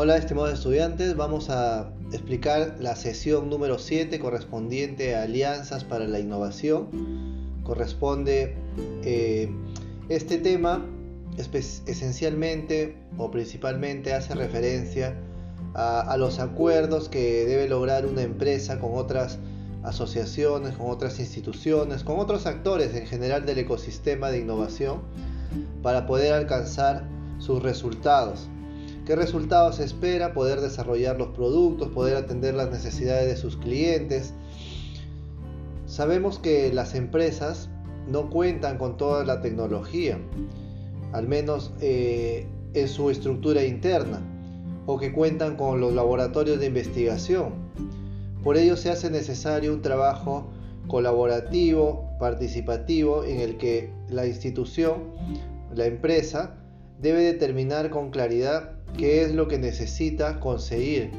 Hola estimados estudiantes, vamos a explicar la sesión número 7 correspondiente a alianzas para la innovación. Corresponde eh, este tema esencialmente o principalmente hace referencia a, a, los acuerdos que debe lograr una empresa con otras asociaciones, con otras instituciones, con otros actores en general del ecosistema de innovación para poder alcanzar sus resultados. ¿Qué resultados espera? Poder desarrollar los productos, poder atender las necesidades de sus clientes. Sabemos que las empresas no cuentan con toda la tecnología, al menos eh, en su estructura interna, o que cuentan con los laboratorios de investigación. Por ello se hace necesario un trabajo colaborativo, participativo, en el que la institución, la empresa, debe determinar con claridad qué es lo que necesita conseguir,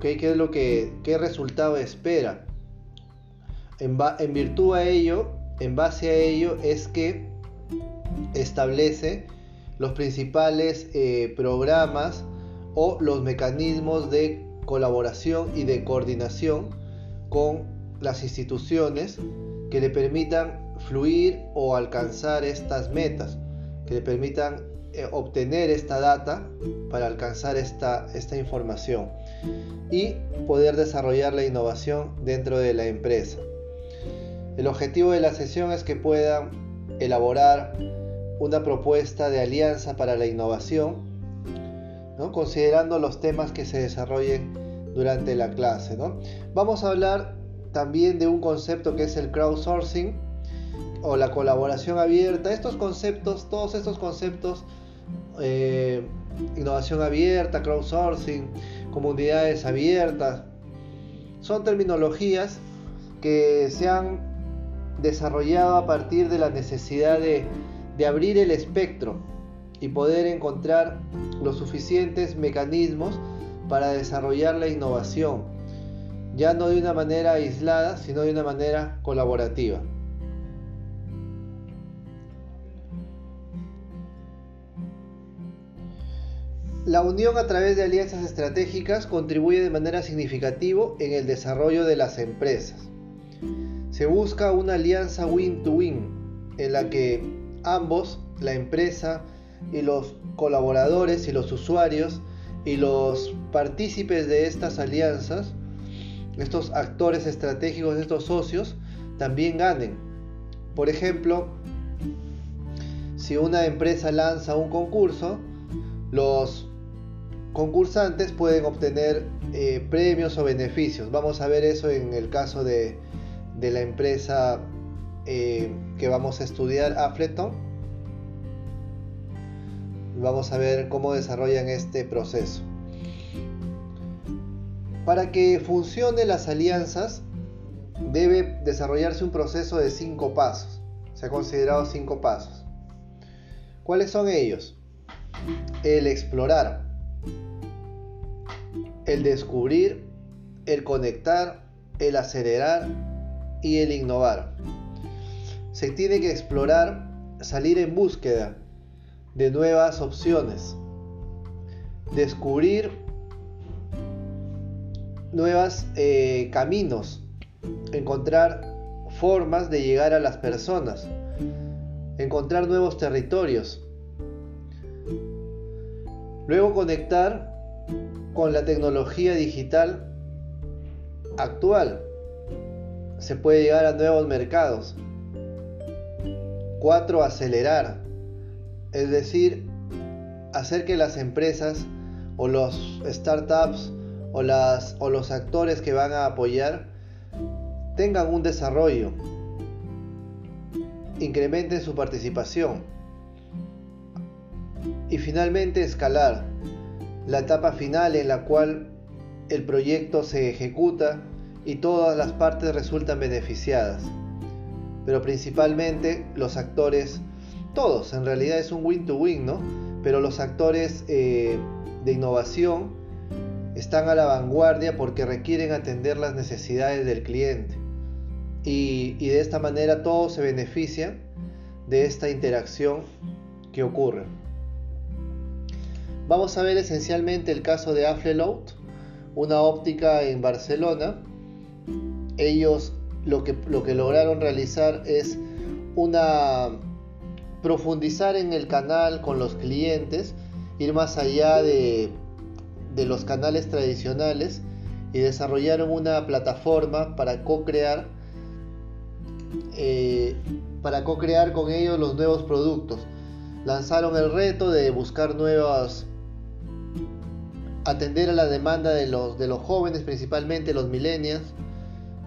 ¿Qué es lo que, qué resultado espera. En, en virtud a ello, en base a ello, es que establece los principales eh, programas o los mecanismos de colaboración y de coordinación con las instituciones que le permitan fluir o alcanzar estas metas, le permitan eh, obtener esta data para alcanzar esta, esta información y poder desarrollar la innovación dentro de la empresa. El objetivo de la sesión es que puedan elaborar una propuesta de alianza para la innovación, ¿no? considerando los temas que se desarrollen durante la clase. ¿no? Vamos a hablar también de un concepto que es el crowdsourcing o la colaboración abierta. Estos conceptos, todos estos conceptos eh, innovación abierta, crowdsourcing, comunidades abiertas. Son terminologías que se han desarrollado a partir de la necesidad de, de abrir el espectro y poder encontrar los suficientes mecanismos para desarrollar la innovación, ya no de una manera aislada, sino de una manera colaborativa. La unión a través de alianzas estratégicas contribuye de manera significativa en el desarrollo de las empresas. Se busca una alianza win-to-win en la que ambos, la empresa y los colaboradores y los usuarios y los partícipes de estas alianzas, estos actores estratégicos, estos socios, también ganen. Por ejemplo, si una empresa lanza un concurso, los concursantes pueden obtener eh, premios o beneficios. Vamos a ver eso en el caso de, la empresa eh, que vamos a estudiar, Affleton. Vamos a ver cómo desarrollan este proceso. Para que funcionen las alianzas, debe desarrollarse un proceso de cinco pasos. Se ha considerado cinco pasos. ¿Cuáles son ellos? El explorar, el descubrir, el conectar, el acelerar y el innovar. Se tiene que explorar, salir en búsqueda de nuevas opciones, descubrir nuevos eh, caminos, encontrar formas de llegar a las personas, encontrar nuevos territorios, luego conectar con la tecnología digital actual. Se puede llegar a nuevos mercados. 4. Acelerar. Es decir, hacer que las empresas o los startups o, las, o los actores que van a apoyar tengan un desarrollo. Incrementen su participación. Y finalmente escalar la etapa final en la cual el proyecto se ejecuta y todas las partes resultan beneficiadas. Pero principalmente los actores, todos, en realidad es un win-to-win, ¿no? Pero los actores eh, de innovación están a la vanguardia porque requieren atender las necesidades del cliente. Y, y de esta manera todos se benefician de esta interacción que ocurre. Vamos a ver esencialmente el caso de Afleload, una óptica en Barcelona. Ellos lo que, lo que lograron realizar es una profundizar en el canal con los clientes, ir más allá de, de los canales tradicionales y desarrollaron una plataforma para co-crear eh, para co-crear con ellos los nuevos productos. Lanzaron el reto de buscar nuevas atender a la demanda de los, de los jóvenes, principalmente los millennials,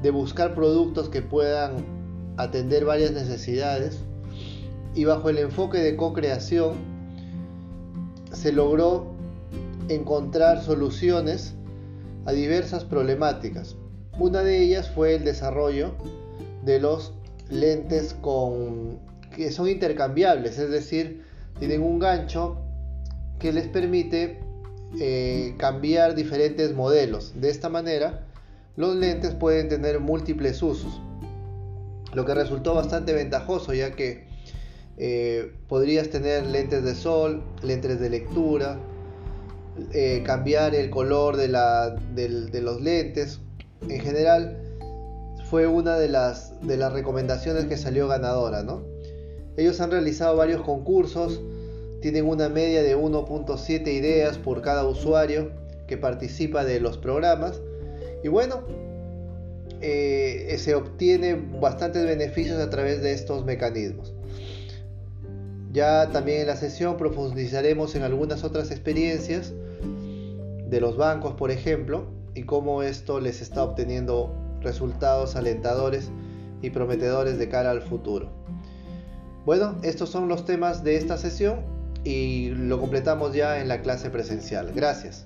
de buscar productos que puedan atender varias necesidades y bajo el enfoque de co-creación se logró encontrar soluciones a diversas problemáticas. Una de ellas fue el desarrollo de los lentes con que son intercambiables, es decir, tienen un gancho que les permite eh, cambiar diferentes modelos. De esta manera, los lentes pueden tener múltiples usos, lo que resultó bastante ventajoso ya que eh, podrías tener lentes de sol, lentes de lectura, eh, cambiar el color de, los lentes. En general, fue una de las, de las recomendaciones que salió ganadora. ¿no? Ellos han realizado varios concursos, tienen una media de 1.7 ideas por cada usuario que participa de los programas. Y bueno, eh, se obtiene bastantes beneficios a través de estos mecanismos. Ya también en la sesión profundizaremos en algunas otras experiencias de los bancos, por ejemplo, y cómo esto les está obteniendo resultados alentadores y prometedores de cara al futuro. Bueno, estos son los temas de esta sesión y lo completamos ya en la clase presencial. Gracias.